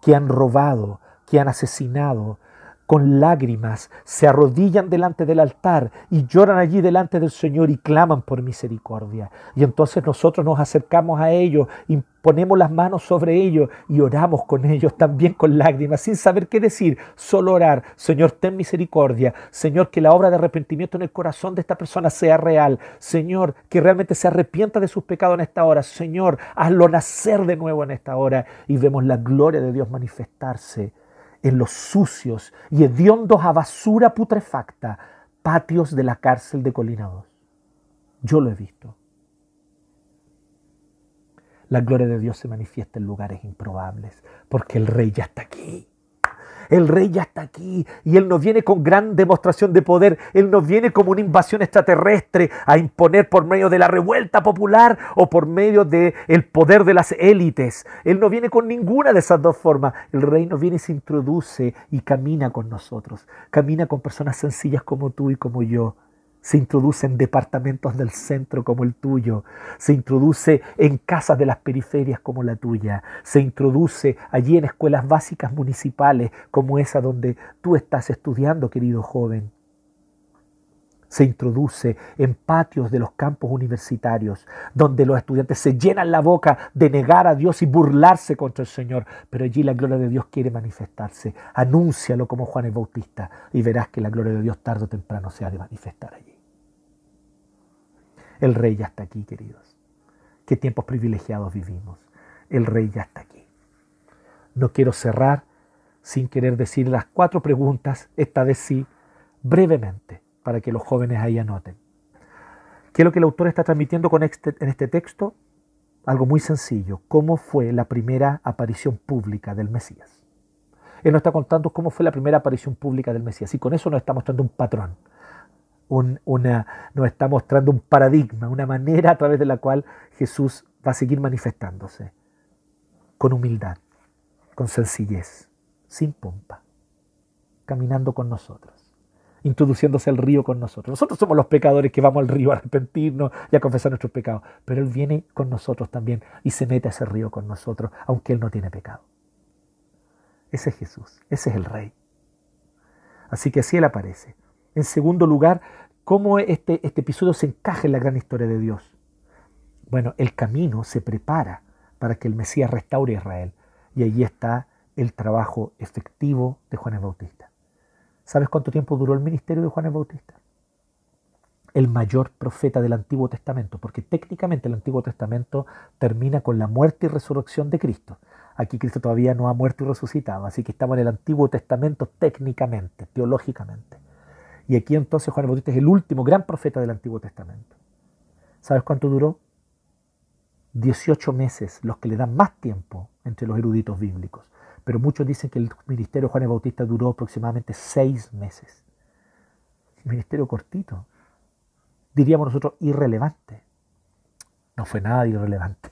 que han robado, que han asesinado, con lágrimas se arrodillan delante del altar y lloran allí delante del Señor y claman por misericordia. Y entonces nosotros nos acercamos a ellos y ponemos las manos sobre ellos y oramos con ellos también con lágrimas, sin saber qué decir, solo orar, Señor, ten misericordia, Señor, que la obra de arrepentimiento en el corazón de esta persona sea real, Señor, que realmente se arrepienta de sus pecados en esta hora, Señor, hazlo nacer de nuevo en esta hora. Y vemos la gloria de Dios manifestarse en los sucios y hediondos a basura putrefacta patios de la cárcel de Colina 2. Yo lo he visto. La gloria de Dios se manifiesta en lugares improbables, porque el rey ya está aquí. El rey ya está aquí y Él no viene con gran demostración de poder. Él no viene como una invasión extraterrestre a imponer por medio de la revuelta popular o por medio del el poder de las élites. Él no viene con ninguna de esas dos formas. El reino viene y se introduce y camina con nosotros. Camina con personas sencillas como tú y como yo se introduce en departamentos del centro como el tuyo, se introduce en casas de las periferias como la tuya, se introduce allí en escuelas básicas municipales como esa donde tú estás estudiando, querido joven. Se introduce en patios de los campos universitarios, donde los estudiantes se llenan la boca de negar a Dios y burlarse contra el Señor, pero allí la gloria de Dios quiere manifestarse. Anúncialo como Juan el Bautista y verás que la gloria de Dios tarde o temprano se ha de manifestar allí. El rey ya está aquí, queridos. Qué tiempos privilegiados vivimos. El rey ya está aquí. No quiero cerrar sin querer decir las cuatro preguntas, esta vez sí, brevemente, para que los jóvenes ahí anoten. ¿Qué es lo que el autor está transmitiendo con este, en este texto? Algo muy sencillo. ¿Cómo fue la primera aparición pública del Mesías? Él nos está contando cómo fue la primera aparición pública del Mesías. Y con eso nos está mostrando un patrón. Nos está mostrando un paradigma, una manera a través de la cual Jesús va a seguir manifestándose. Con humildad, con sencillez, sin pompa, caminando con nosotros introduciéndose al río con nosotros. Nosotros somos los pecadores que vamos al río a arrepentirnos y a confesar nuestros pecados, pero Él viene con nosotros también y se mete a ese río con nosotros, aunque Él no tiene pecado. Ese es Jesús, ese es el Rey. Así que así Él aparece. En segundo lugar, ¿cómo este, este episodio se encaja en la gran historia de Dios? Bueno, el camino se prepara para que el Mesías restaure a Israel. Y allí está el trabajo efectivo de Juan el Bautista. ¿Sabes cuánto tiempo duró el ministerio de Juan el Bautista? El mayor profeta del Antiguo Testamento, porque técnicamente el Antiguo Testamento termina con la muerte y resurrección de Cristo. Aquí Cristo todavía no ha muerto y resucitado, así que estamos en el Antiguo Testamento técnicamente, teológicamente. Y aquí entonces Juan el Bautista es el último gran profeta del Antiguo Testamento. ¿Sabes cuánto duró? 18 meses, los que le dan más tiempo entre los eruditos bíblicos pero muchos dicen que el ministerio de Juan el Bautista duró aproximadamente seis meses. Un ministerio cortito, diríamos nosotros irrelevante. No fue nada irrelevante.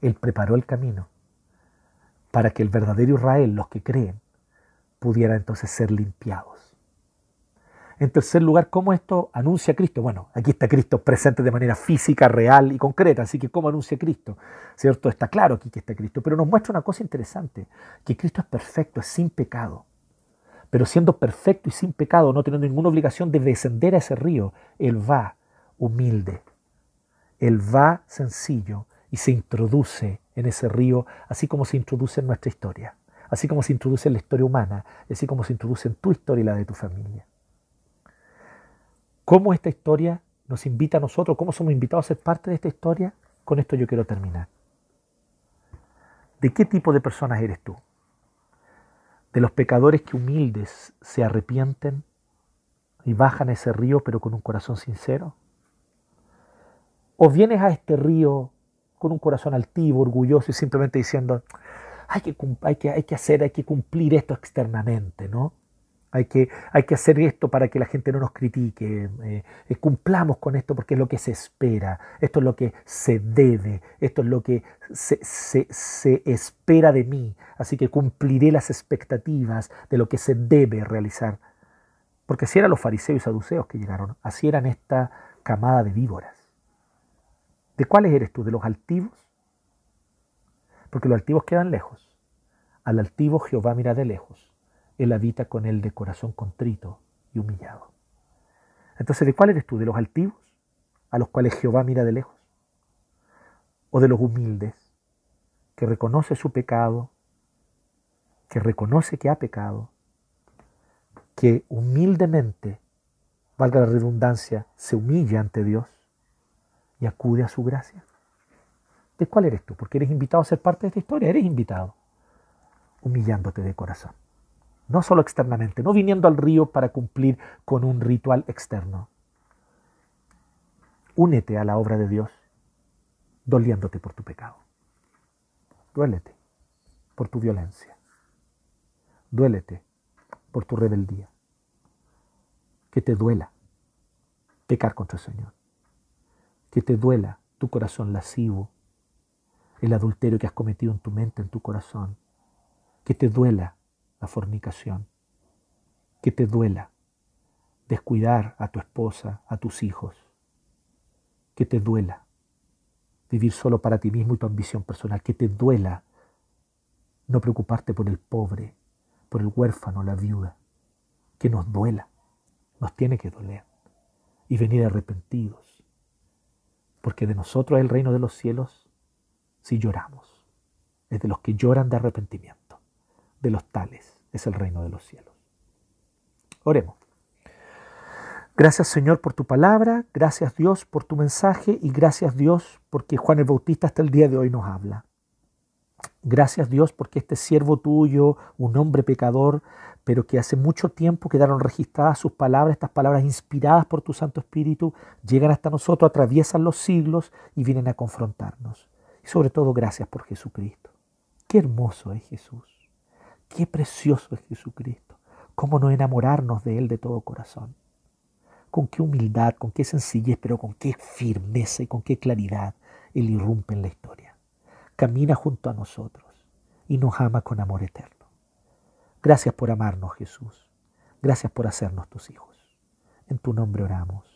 Él preparó el camino para que el verdadero Israel, los que creen, pudiera entonces ser limpiados. En tercer lugar, ¿cómo esto anuncia a Cristo? Bueno, aquí está Cristo presente de manera física, real y concreta, así que ¿cómo anuncia Cristo? ¿Cierto? Está claro aquí que está Cristo, pero nos muestra una cosa interesante, que Cristo es perfecto, es sin pecado. Pero siendo perfecto y sin pecado, no teniendo ninguna obligación de descender a ese río, Él va humilde, Él va sencillo y se introduce en ese río, así como se introduce en nuestra historia, así como se introduce en la historia humana, así como se introduce en tu historia y la de tu familia cómo esta historia nos invita a nosotros, cómo somos invitados a ser parte de esta historia, con esto yo quiero terminar. ¿De qué tipo de personas eres tú? ¿De los pecadores que humildes se arrepienten y bajan a ese río pero con un corazón sincero? ¿O vienes a este río con un corazón altivo, orgulloso y simplemente diciendo, hay que, hay que, hacer, hay que cumplir esto externamente, ¿no? Hay que, hay que hacer esto para que la gente no nos critique. Eh, eh, cumplamos con esto porque es lo que se espera. Esto es lo que se debe. Esto es lo que se, se espera de mí. Así que cumpliré las expectativas de lo que se debe realizar. Porque así eran los fariseos y saduceos que llegaron. Así eran esta camada de víboras. ¿De cuáles eres tú? ¿De los altivos? Porque los altivos quedan lejos. Al altivo Jehová mira de lejos él habita con él de corazón contrito y humillado. Entonces, ¿de cuál eres tú? ¿De los altivos, a los cuales Jehová mira de lejos? ¿O de los humildes, que reconoce su pecado, que reconoce que ha pecado, que humildemente, valga la redundancia, se humilla ante Dios y acude a su gracia? ¿De cuál eres tú? Porque eres invitado a ser parte de esta historia, eres invitado, humillándote de corazón no solo externamente, no viniendo al río para cumplir con un ritual externo. Únete a la obra de Dios, doliéndote por tu pecado. Duélete por tu violencia. Duélete por tu rebeldía. Que te duela pecar contra el Señor. Que te duela tu corazón lascivo, el adulterio que has cometido en tu mente, en tu corazón. Que te duela la fornicación, que te duela descuidar a tu esposa, a tus hijos, que te duela vivir solo para ti mismo y tu ambición personal, que te duela no preocuparte por el pobre, por el huérfano, la viuda, que nos duela, nos tiene que doler y venir arrepentidos, porque de nosotros es el reino de los cielos si lloramos, es de los que lloran de arrepentimiento, de los tales es el reino de los cielos. Oremos. Gracias Señor por tu palabra, gracias Dios por tu mensaje y gracias Dios porque Juan el Bautista hasta el día de hoy nos habla. Gracias Dios porque este siervo tuyo, un hombre pecador, pero que hace mucho tiempo quedaron registradas sus palabras, estas palabras inspiradas por tu Santo Espíritu, llegan hasta nosotros, atraviesan los siglos y vienen a confrontarnos. Y sobre todo gracias por Jesucristo. Qué hermoso es Jesús. Qué precioso es Jesucristo. Cómo no enamorarnos de Él de todo corazón. Con qué humildad, con qué sencillez, pero con qué firmeza y con qué claridad Él irrumpe en la historia. Camina junto a nosotros y nos ama con amor eterno. Gracias por amarnos, Jesús. Gracias por hacernos tus hijos. En tu nombre oramos.